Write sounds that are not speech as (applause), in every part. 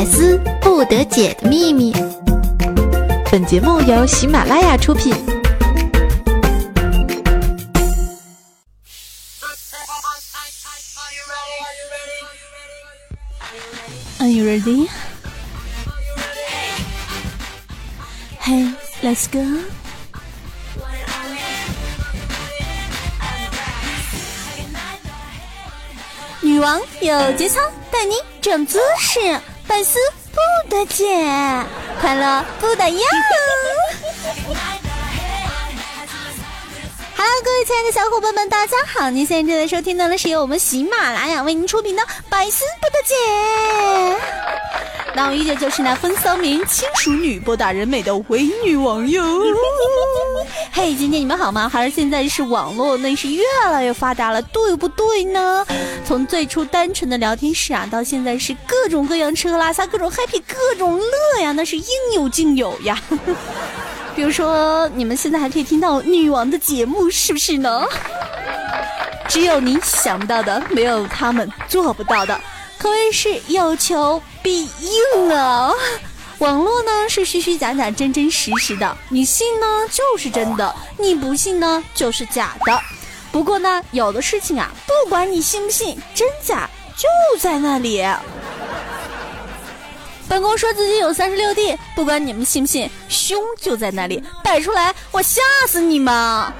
百思不得解的秘密。本节目由喜马拉雅出品。Are you ready? Hey, let's go. 女王有节操，带你长姿势，百思不得解，快乐不得要。(laughs) Hello，各位亲爱的小伙伴们，大家好！您现在正在收听到的是由我们喜马拉雅为您出品的《百思不得解》。那我依旧就是那风骚名、轻熟女、博打人美的伪女王哟。(laughs) 嘿，今天你们好吗？还是现在是网络那是越来越发达了，对不对呢？从最初单纯的聊天室啊，到现在是各种各样吃喝拉撒，各种 happy，各种乐呀，那是应有尽有呀。(laughs) 比如说，你们现在还可以听到女王的节目，是不是呢？只有你想不到的，没有他们做不到的，可谓是有求必应啊！网络呢是虚虚假假、真真实实的，你信呢就是真的，你不信呢就是假的。不过呢，有的事情啊，不管你信不信，真假就在那里。本宫说自己有三十六弟，不管你们信不信，胸就在那里摆出来，我吓死你们！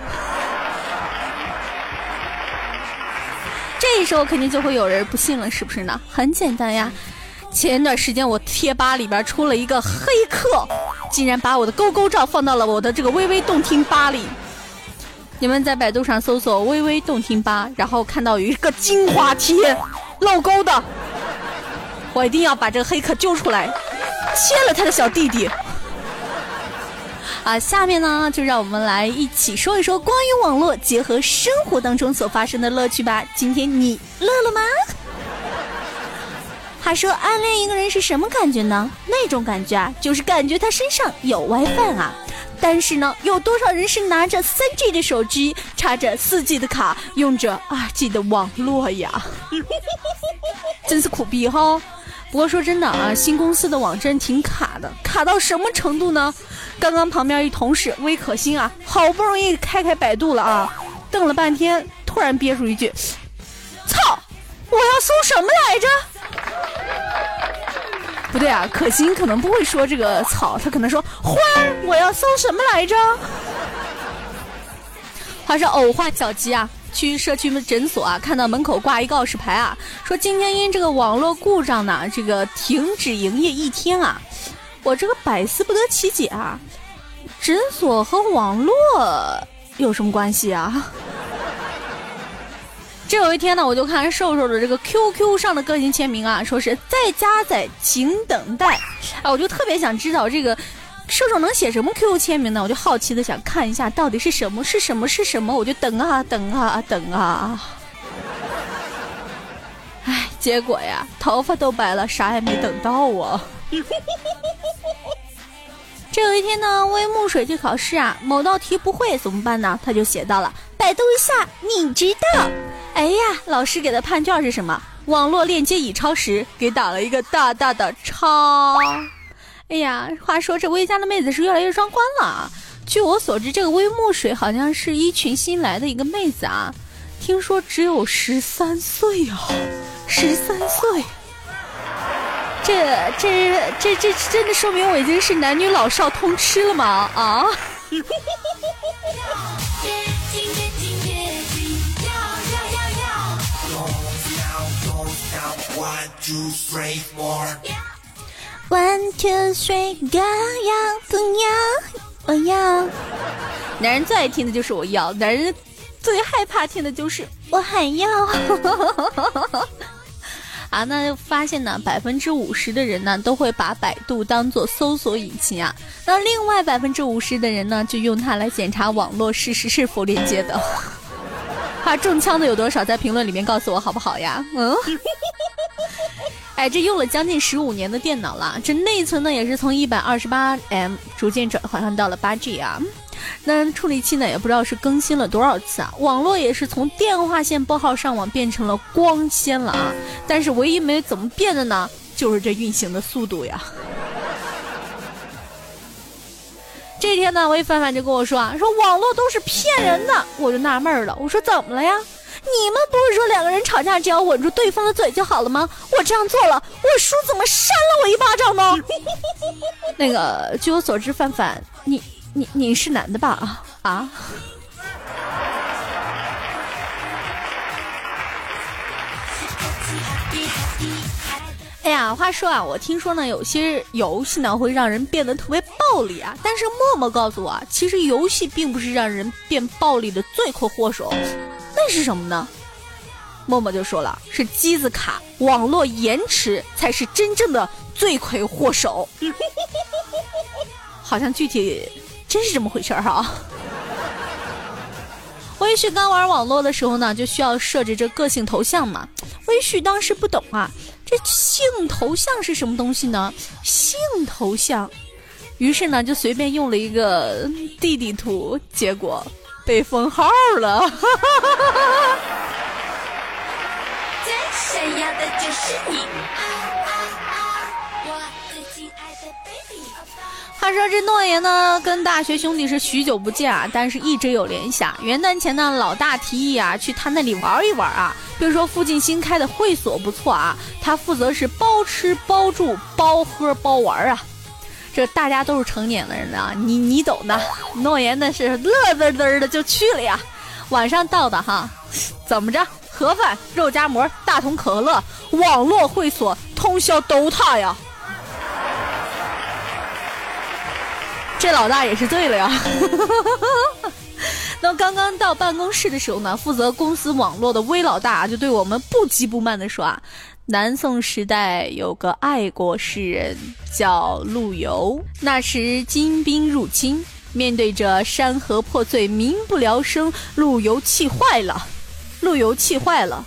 这时候肯定就会有人不信了，是不是呢？很简单呀，前一段时间我贴吧里边出了一个黑客，竟然把我的勾勾照放到了我的这个微微动听吧里。你们在百度上搜索“微微动听吧”，然后看到有一个精华贴，露勾的。我一定要把这个黑客揪出来，切了他的小弟弟。啊，下面呢，就让我们来一起说一说关于网络结合生活当中所发生的乐趣吧。今天你乐了吗？他说暗恋一个人是什么感觉呢？那种感觉啊，就是感觉他身上有 WiFi 啊。但是呢，有多少人是拿着 3G 的手机，插着 4G 的卡，用着 2G 的网络呀？(laughs) 真是苦逼哈！不过说真的啊，新公司的网真挺卡的，卡到什么程度呢？刚刚旁边一同事微可心啊，好不容易开开百度了啊，瞪了半天，突然憋出一句：“操，我要搜什么来着？”不对啊，可心可能不会说这个草，他可能说花儿，我要搜什么来着？话说偶化小鸡啊，去社区诊所啊，看到门口挂一告示牌啊，说今天因这个网络故障呢，这个停止营业一天啊。我这个百思不得其解啊，诊所和网络有什么关系啊？这有一天呢，我就看瘦瘦的这个 QQ 上的个性签名啊，说是在加载，请等待。啊，我就特别想知道这个瘦瘦能写什么 QQ 签名呢？我就好奇的想看一下到底是什么是什么是什么，我就等啊等啊等啊。哎，结果呀，头发都白了，啥也没等到啊。(laughs) 这有一天呢，微木水去考试啊，某道题不会怎么办呢？他就写到了，百度一下，你知道？哎呀，老师给的判卷是什么？网络链接已超时，给打了一个大大的超。哎呀，话说这微家的妹子是越来越双关了。据我所知，这个微木水好像是一群新来的一个妹子啊，听说只有十三岁哦，十三岁。这这这这真的说明我已经是男女老少通吃了吗？啊 (laughs)！One two three go 要不要？我要。男人最爱听的就是我要，男人最害怕听的就是我还要。(laughs) 啊，那就发现呢，百分之五十的人呢都会把百度当做搜索引擎啊，那另外百分之五十的人呢就用它来检查网络事实是否连接的。怕中枪的有多少？在评论里面告诉我好不好呀？嗯。(laughs) 哎，这用了将近十五年的电脑了，这内存呢也是从一百二十八 M 逐渐转换到了八 G 啊。那处理器呢也不知道是更新了多少次啊。网络也是从电话线拨号上网变成了光纤了啊。但是唯一没怎么变的呢，就是这运行的速度呀。这天呢，我一范范就跟我说啊，说网络都是骗人的，我就纳闷了，我说怎么了呀？你们不是说两个人吵架只要稳住对方的嘴就好了吗？我这样做了，我叔怎么扇了我一巴掌呢？(laughs) 那个，据我所知，范范，你你你是男的吧？啊啊？哎呀，话说啊，我听说呢，有些游戏呢会让人变得特别暴力啊。但是默默告诉我，其实游戏并不是让人变暴力的罪魁祸首，那是什么呢？默默就说了，是机子卡、网络延迟才是真正的罪魁祸首。(laughs) 好像具体真是这么回事儿哈。微旭刚玩网络的时候呢，就需要设置这个性头像嘛。微旭当时不懂啊。这性头像是什么东西呢？性头像，于是呢就随便用了一个弟弟图，结果被封号了。最闪耀的就是你。他说这诺言呢，跟大学兄弟是许久不见啊，但是一直有联系。元旦前呢，老大提议啊，去他那里玩一玩啊。比如说附近新开的会所不错啊，他负责是包吃包住包喝包玩啊。这大家都是成年的人啊，你你懂的。诺言那是乐滋滋的就去了呀。晚上到的哈，怎么着？盒饭、肉夹馍、大桶可乐，网络会所通宵 DOTA 呀。这老大也是醉了呀！(laughs) 那刚刚到办公室的时候呢，负责公司网络的威老大就对我们不急不慢的说啊：“南宋时代有个爱国诗人叫陆游，那时金兵入侵，面对着山河破碎、民不聊生，陆游气坏了，陆游气坏了，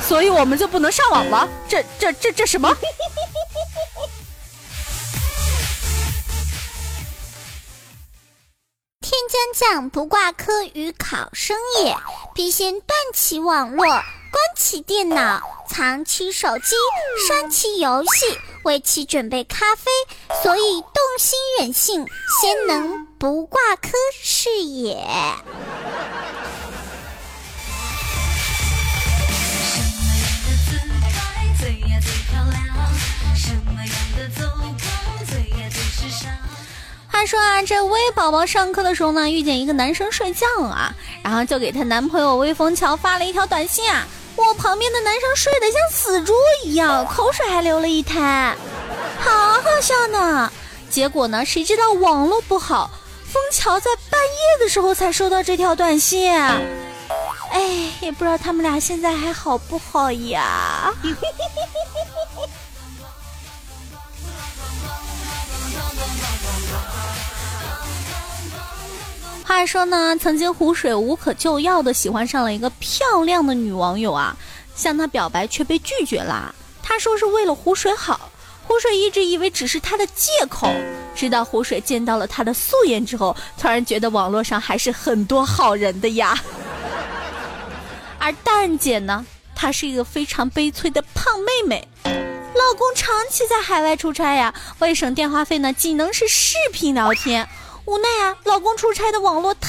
所以我们就不能上网了。这、这、这、这什么？”将降不挂科与考生也，必先断其网络，关其电脑，藏其手机，删其游戏，为其准备咖啡。所以动心忍性，先能不挂科是也。说啊，这微宝宝上课的时候呢，遇见一个男生睡觉啊，然后就给她男朋友微风桥发了一条短信啊。我旁边的男生睡得像死猪一样，口水还流了一滩，好好笑呢。结果呢，谁知道网络不好，枫桥在半夜的时候才收到这条短信。哎，也不知道他们俩现在还好不好呀。(laughs) 话说呢，曾经湖水无可救药的喜欢上了一个漂亮的女网友啊，向她表白却被拒绝了。他说是为了湖水好，湖水一直以为只是他的借口。直到湖水见到了她的素颜之后，突然觉得网络上还是很多好人的呀。而蛋姐呢，她是一个非常悲催的胖妹妹，老公长期在海外出差呀，为省电话费呢，只能是视频聊天。无奈啊，老公出差的网络太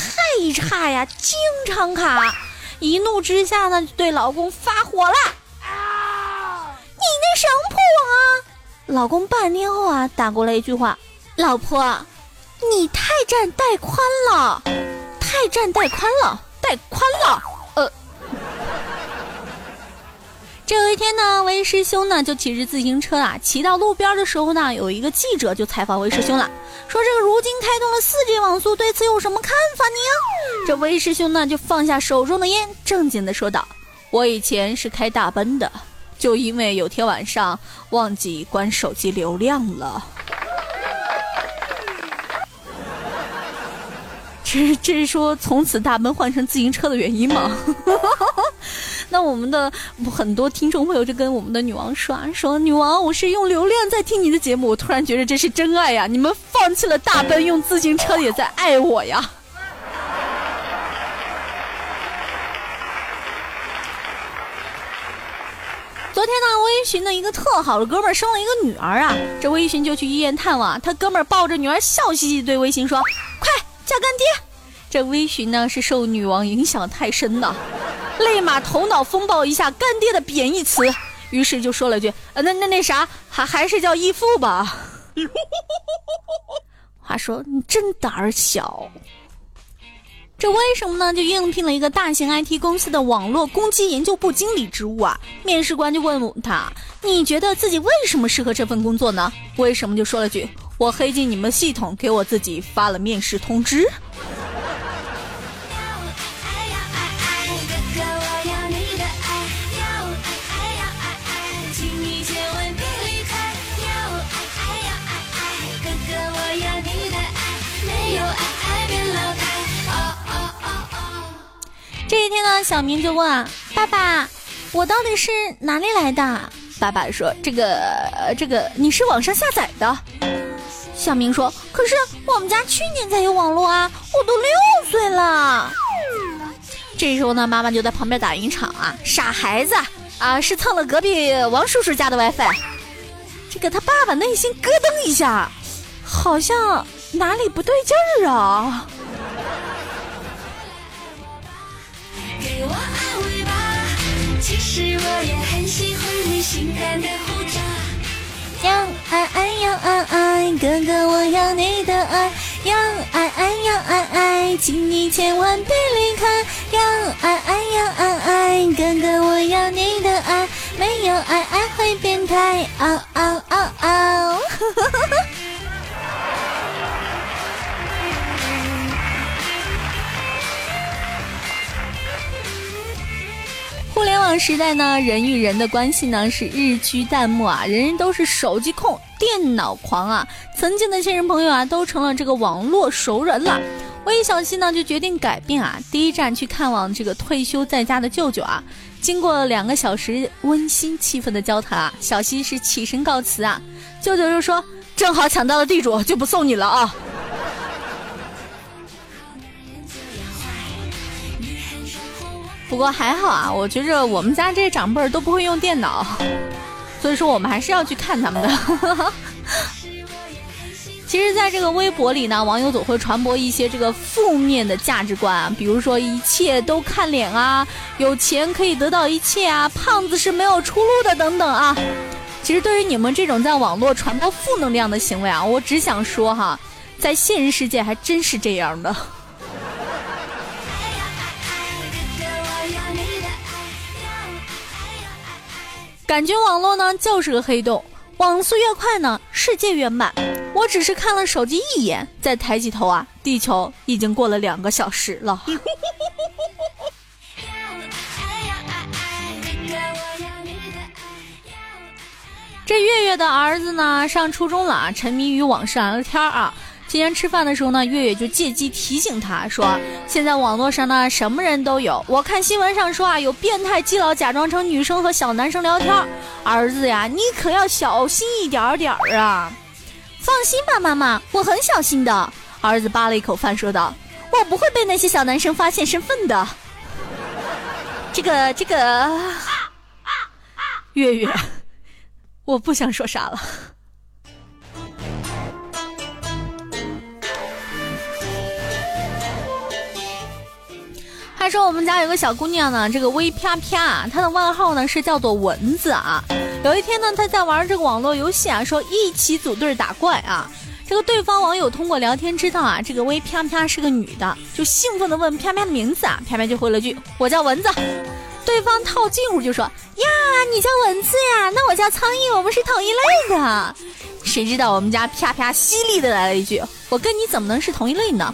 差呀，经常卡。一怒之下呢，就对老公发火了。啊！你那什么破网啊！老公半天后啊，打过来一句话：“老婆，你太占带宽了，太占带宽了，带宽了。”这有一天呢，魏师兄呢就骑着自行车啊，骑到路边的时候呢，有一个记者就采访魏师兄了，说这个如今开通了四 G 网速，对此有什么看法呢？这魏师兄呢就放下手中的烟，正经的说道：“我以前是开大奔的，就因为有天晚上忘记关手机流量了。”这这是说从此大奔换成自行车的原因吗？那我们的很多听众朋友就跟我们的女王说：“说女王，我是用流量在听你的节目，我突然觉得这是真爱呀！你们放弃了大奔，用自行车也在爱我呀。”昨天呢，微寻的一个特好的哥们儿生了一个女儿啊，这微寻就去医院探望，他哥们儿抱着女儿笑嘻嘻对微寻说：“快叫干爹！”这微寻呢是受女王影响太深了，立马头脑风暴一下，干爹的贬义词，于是就说了句：“呃，那那那啥，还还是叫义父吧。(laughs) ”话说你真胆儿小。这为什么呢？就应聘了一个大型 IT 公司的网络攻击研究部经理职务啊！面试官就问他：“你觉得自己为什么适合这份工作呢？”为什么就说了句：“我黑进你们系统，给我自己发了面试通知。”这一天呢，小明就问：“爸爸，我到底是哪里来的？”爸爸说：“这个，这个你是网上下载的。”小明说：“可是我们家去年才有网络啊，我都六岁了。”这时候呢，妈妈就在旁边打圆场啊：“傻孩子啊，是蹭了隔壁王叔叔家的 WiFi。”这个他爸爸内心咯噔一下，好像哪里不对劲儿啊。是我也很喜欢你性感的胡渣。要爱爱要爱爱，哥哥我要你的爱。要爱爱要爱爱，请你千万别离开。要爱爱要爱爱，哥哥我要你的爱。没有爱爱会变态。嗷嗷嗷嗷。(laughs) 时代呢，人与人的关系呢是日趋淡漠啊，人人都是手机控、电脑狂啊。曾经的亲人朋友啊，都成了这个网络熟人了。我一小溪呢就决定改变啊，第一站去看望这个退休在家的舅舅啊。经过两个小时温馨气氛的交谈啊，小溪是起身告辞啊，舅舅就说：“正好抢到了地主，就不送你了啊。”不过还好啊，我觉着我们家这长辈儿都不会用电脑，所以说我们还是要去看他们的。(laughs) 其实，在这个微博里呢，网友总会传播一些这个负面的价值观啊，比如说一切都看脸啊，有钱可以得到一切啊，胖子是没有出路的等等啊。其实，对于你们这种在网络传播负能量的行为啊，我只想说哈，在现实世界还真是这样的。感觉网络呢就是个黑洞，网速越快呢，世界越慢。我只是看了手机一眼，再抬起头啊，地球已经过了两个小时了。这月月的儿子呢，上初中了，沉迷于网上聊天啊。今天吃饭的时候呢，月月就借机提醒他说：“现在网络上呢，什么人都有。我看新闻上说啊，有变态基佬假装成女生和小男生聊天。儿子呀，你可要小心一点点儿啊！放心吧，妈妈，我很小心的。”儿子扒了一口饭说道：“我不会被那些小男生发现身份的。”这个这个，月月，我不想说啥了。他说：“我们家有个小姑娘呢，这个微啪啪，她的外号呢是叫做蚊子啊。有一天呢，她在玩这个网络游戏啊，说一起组队打怪啊。这个对方网友通过聊天知道啊，这个微啪啪是个女的，就兴奋的问啪啪的名字啊，啪啪就回了句：我叫蚊子。对方套近乎就说：呀，你叫蚊子呀？那我叫苍蝇，我们是同一类的。谁知道我们家啪啪犀利的来了一句：我跟你怎么能是同一类呢？”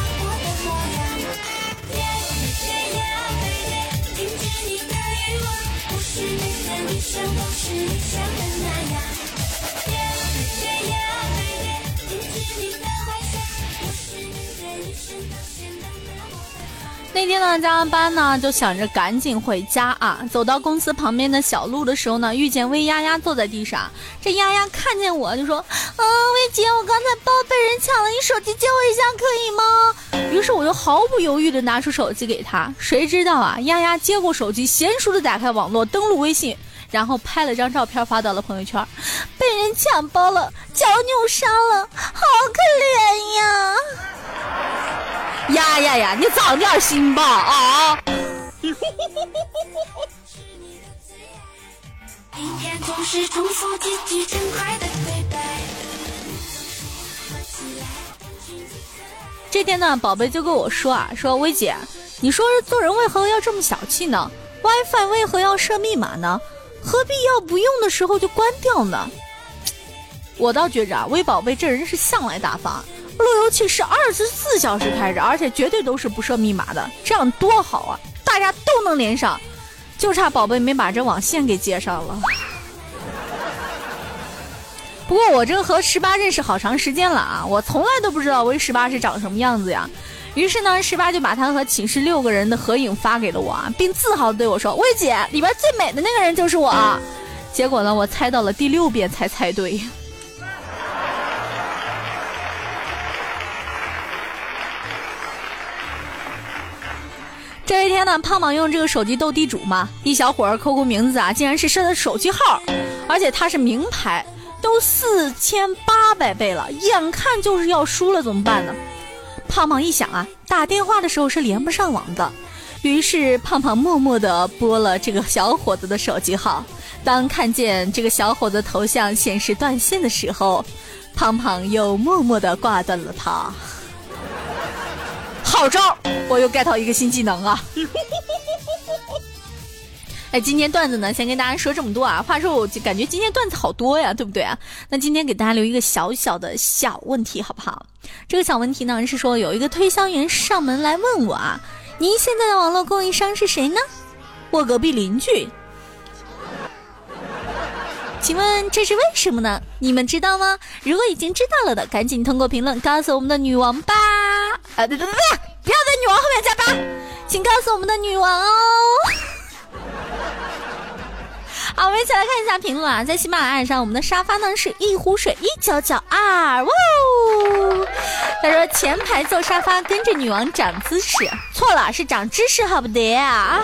那天呢，加完班呢，就想着赶紧回家啊。走到公司旁边的小路的时候呢，遇见魏丫丫坐在地上。这丫丫看见我就说：“啊，魏姐，我刚才包被人抢了，你手机借我一下可以吗？”于是我就毫不犹豫地拿出手机给她。谁知道啊，丫丫接过手机，娴熟地打开网络，登录微信。然后拍了张照片发到了朋友圈。被人抢包了，脚扭伤了，好可怜呀！丫丫呀，你长点心吧啊！这天呢，宝贝就跟我说啊，说薇姐，你说做人为何要这么小气呢？WiFi 为何要设密码呢？何必要不用的时候就关掉呢？我倒觉着啊，微宝贝这人是向来大方。路由器是二十四小时开着，而且绝对都是不设密码的，这样多好啊！大家都能连上，就差宝贝没把这网线给接上了。不过我这和十八认识好长时间了啊，我从来都不知道微十八是长什么样子呀。于是呢，十八就把他和寝室六个人的合影发给了我啊，并自豪的对我说：“薇姐，里边最美的那个人就是我。”结果呢，我猜到了第六遍才猜对。(laughs) 这一天呢，胖胖用这个手机斗地主嘛，一小伙儿扣扣名字啊，竟然是设的手机号，而且他是名牌，都四千八百倍了，眼看就是要输了，怎么办呢？胖胖一想啊，打电话的时候是连不上网的，于是胖胖默默的拨了这个小伙子的手机号。当看见这个小伙子头像显示断线的时候，胖胖又默默的挂断了他。好招，我又 get 到一个新技能啊！哎，今天段子呢，先跟大家说这么多啊。话说，我就感觉今天段子好多呀，对不对啊？那今天给大家留一个小小的小问题，好不好？这个小问题呢是说，有一个推销员上门来问我啊，您现在的网络供应商是谁呢？我隔壁邻居。请问这是为什么呢？你们知道吗？如果已经知道了的，赶紧通过评论告诉我们的女王吧！啊，对对对，不要在女王后面加八，请告诉我们的女王哦。好，我们一起来看一下评论啊，在喜马拉雅上，我们的沙发呢是一壶水一九九二，哇哦！他说前排坐沙发跟着女王长姿势，错了，是长知识，好不得啊！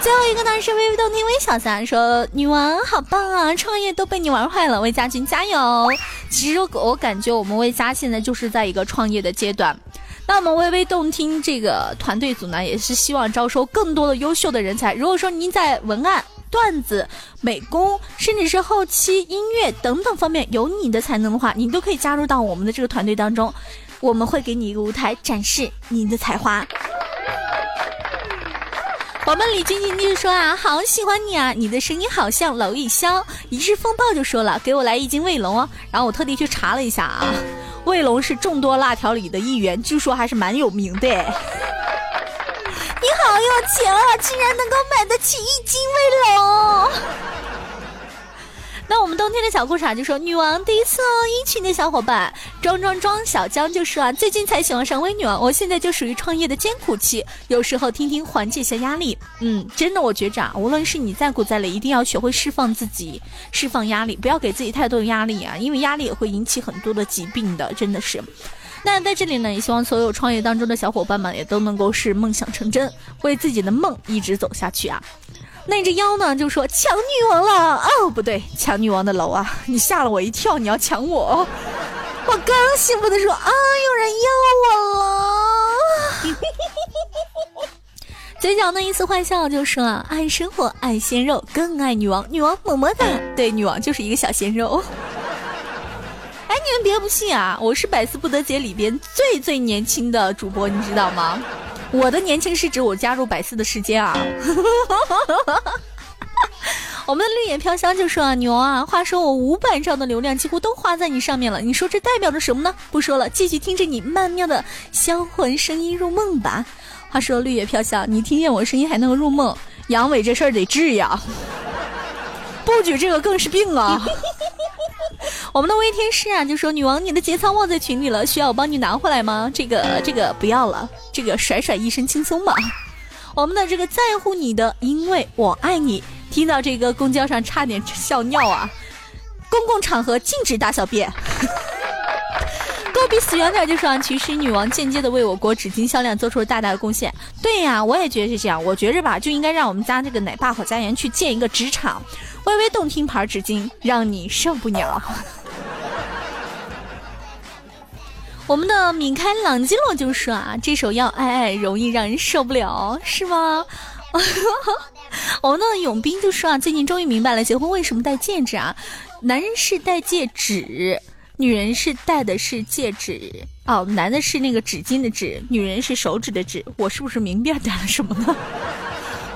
最后一个呢是微微动听微小三说女王好棒啊，创业都被你玩坏了，魏家军加油！其实我感觉我们魏家现在就是在一个创业的阶段，那我们微微动听这个团队组呢，也是希望招收更多的优秀的人才。如果说您在文案。段子、美工，甚至是后期音乐等等方面有你的才能的话，你都可以加入到我们的这个团队当中，我们会给你一个舞台展示你的才华。我们李晶晶就说啊，好喜欢你啊，你的声音好像娄艺潇。一日风暴就说了，给我来一斤卫龙哦。然后我特地去查了一下啊，卫龙是众多辣条里的一员，据说还是蛮有名的。好有钱啊，竟然能够买得起一斤卫龙。那我们冬天的小裤衩就说女王第一次哦，一群的小伙伴装装装，小江就说啊，最近才喜欢上微女王，我现在就属于创业的艰苦期，有时候听听缓解一下压力。嗯，真的我觉着啊，无论是你再苦再累，一定要学会释放自己，释放压力，不要给自己太多的压力啊，因为压力也会引起很多的疾病的，真的是。那在这里呢，也希望所有创业当中的小伙伴们也都能够是梦想成真，为自己的梦一直走下去啊！那只妖呢，就说抢女王了哦，不对，抢女王的楼啊！你吓了我一跳，你要抢我，我刚兴奋的说啊，有人要我了，(laughs) 嘴角那一丝坏笑就说啊，爱生活，爱鲜肉，更爱女王，女王么么哒，对，女王就是一个小鲜肉。哎，你们别不信啊！我是百思不得解里边最最年轻的主播，你知道吗？我的年轻是指我加入百思的时间啊。(laughs) 我们的绿野飘香就说啊，牛啊，话说我五百兆的流量几乎都花在你上面了，你说这代表着什么呢？不说了，继续听着你曼妙的销魂声音入梦吧。话说绿野飘香，你听见我声音还能入梦？阳痿这事儿得治呀，不举这个更是病啊。我们的微天师啊，就说女王你的节操忘在群里了，需要我帮你拿回来吗？这个这个不要了，这个甩甩一身轻松嘛。我们的这个在乎你的，因为我爱你。听到这个公交上差点笑尿啊！公共场合禁止大小便。比死远点就说，其实女王间接的为我国纸巾销量做出了大大的贡献。对呀，我也觉得是这样。我觉着吧，就应该让我们家这个奶爸好家园去建一个纸厂，微微动听牌纸巾，让你受不了。我们的米开朗基罗就说啊，这首要爱爱容易让人受不了，是吗？(laughs) 我们的永斌就说啊，最近终于明白了结婚为什么戴戒指啊，男人是戴戒指，女人是戴的是戒指哦，男的是那个纸巾的纸，女人是手指的指，我是不是明辨点了什么呢？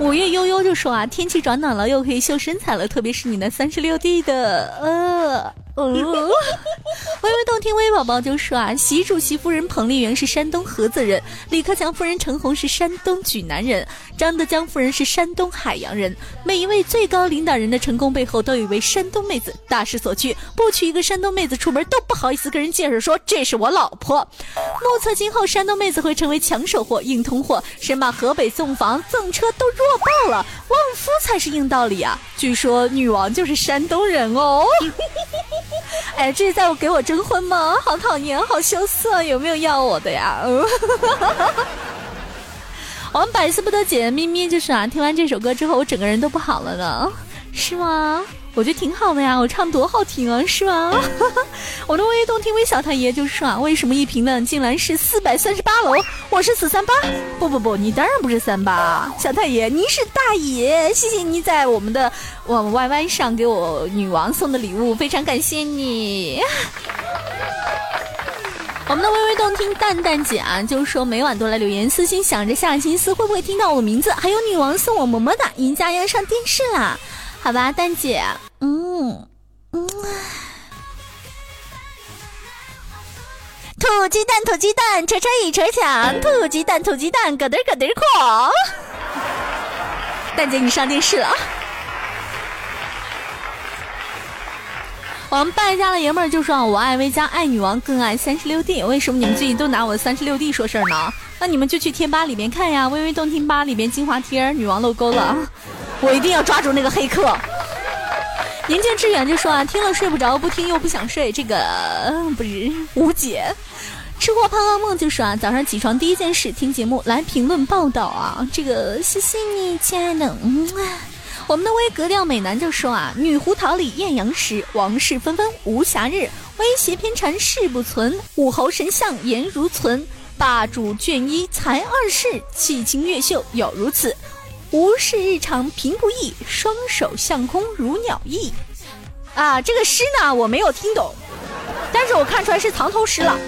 五月悠悠就说啊，天气转暖了，又可以秀身材了，特别是你那三十六 D 的，呃，呃，微微动听微宝宝就说啊，习主席夫人彭丽媛是山东菏泽人，李克强夫人陈红是山东济南人，张德江夫人是山东海洋人。每一位最高领导人的成功背后，都有一位山东妹子。大势所趋，不娶一个山东妹子出门都不好意思跟人介绍说这是我老婆。(laughs) 目测今后山东妹子会成为抢手货、硬通货，神马河北送房赠车都弱爆了，旺夫才是硬道理啊！据说女王就是山东人哦。(laughs) 哎，这是在我给我征婚吗？好讨厌，好羞涩，有没有要我的呀？(laughs) 我们百思不得解，咪咪就是啊，听完这首歌之后，我整个人都不好了呢，是吗？我觉得挺好的呀，我唱多好听啊，是吗？(laughs) 我的微微动听微小太爷就说啊，为什么一评论竟然是四百三十八楼？我是四三八，不不不，你当然不是三八，小太爷您是大爷，谢谢你在我们的我们 YY 上给我女王送的礼物，非常感谢你。我们的微微动听蛋蛋姐啊，就是说每晚都来留言私信，想着下星期会不会听到我的名字，还有女王送我么么哒，赢家要上电视啦。好吧，蛋姐，嗯嗯，土鸡蛋，土鸡蛋，车车一车响，土鸡蛋，土鸡蛋，咯噔咯噔狂。(laughs) 蛋姐，你上电视了。我们败家的爷们儿就说：“我爱薇加，爱女王，更爱三十六 D。为什么你们最近都拿我三十六 D 说事儿呢？那你们就去贴吧里面看呀，微微动听吧里面精华贴，女王露沟了。”我一定要抓住那个黑客。宁静致远就说啊，听了睡不着，不听又不想睡，这个 (laughs) 不是无解。吃货胖噩梦就说啊，早上起床第一件事听节目来评论报道啊，这个谢谢你，亲爱的。我们的微格调美男就说啊，女胡桃李艳阳时，王室纷纷无暇日，威胁偏缠誓不存，武侯神相颜如存，霸主卷一才二世，气清越秀有如此。无事日常平不易，双手向空如鸟翼。啊，这个诗呢我没有听懂，但是我看出来是藏头诗了。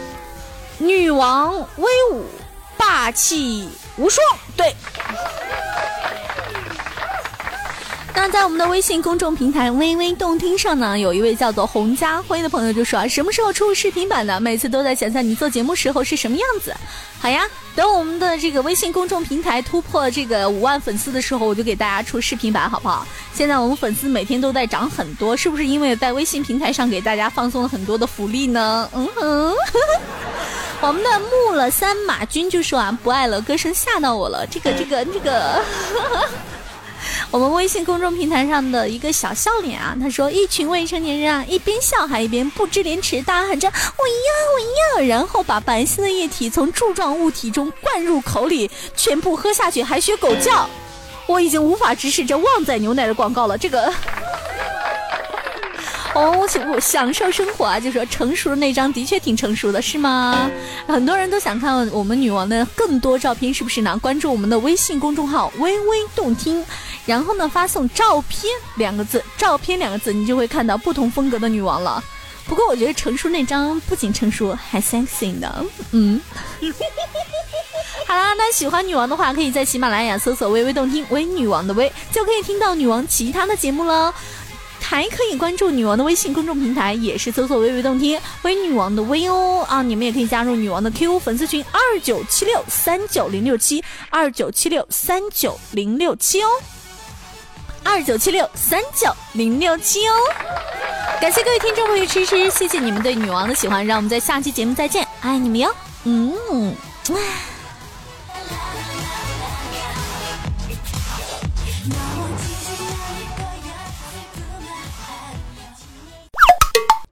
女王威武，霸气无双。对。那在我们的微信公众平台“微微动听”上呢，有一位叫做洪家辉的朋友就说：“什么时候出视频版的？每次都在想象你做节目时候是什么样子。”好呀，等我们的这个微信公众平台突破这个五万粉丝的时候，我就给大家出视频版，好不好？现在我们粉丝每天都在涨很多，是不是因为在微信平台上给大家放送了很多的福利呢？嗯哼，我们的木了三马军就说啊，不爱了，歌声吓到我了，这个这个这个。我们微信公众平台上的一个小笑脸啊，他说：“一群未成年人啊，一边笑还一边不知廉耻，大喊着‘我要，我要’，然后把白色的液体从柱状物体中灌入口里，全部喝下去，还学狗叫。我已经无法直视这旺仔牛奶的广告了。这个，哦，我享受生活啊，就说成熟的那张的确挺成熟的，是吗？很多人都想看我们女王的更多照片，是不是呢？关注我们的微信公众号‘微微动听’。”然后呢，发送“照片”两个字，“照片”两个字，你就会看到不同风格的女王了。不过我觉得成熟那张不仅成熟，还 sexy 呢。嗯，好啦，那喜欢女王的话，可以在喜马拉雅搜索“微微动听”微女王的微，就可以听到女王其他的节目了。还可以关注女王的微信公众平台，也是搜索“微微动听”微女王的微哦啊！你们也可以加入女王的 QQ 粉丝群：二九七六三九零六七二九七六三九零六七哦。二九七六三九零六七哦，感谢各位听众朋友支持，谢谢你们对女王的喜欢，让我们在下期节目再见，爱你们哟。嗯。哇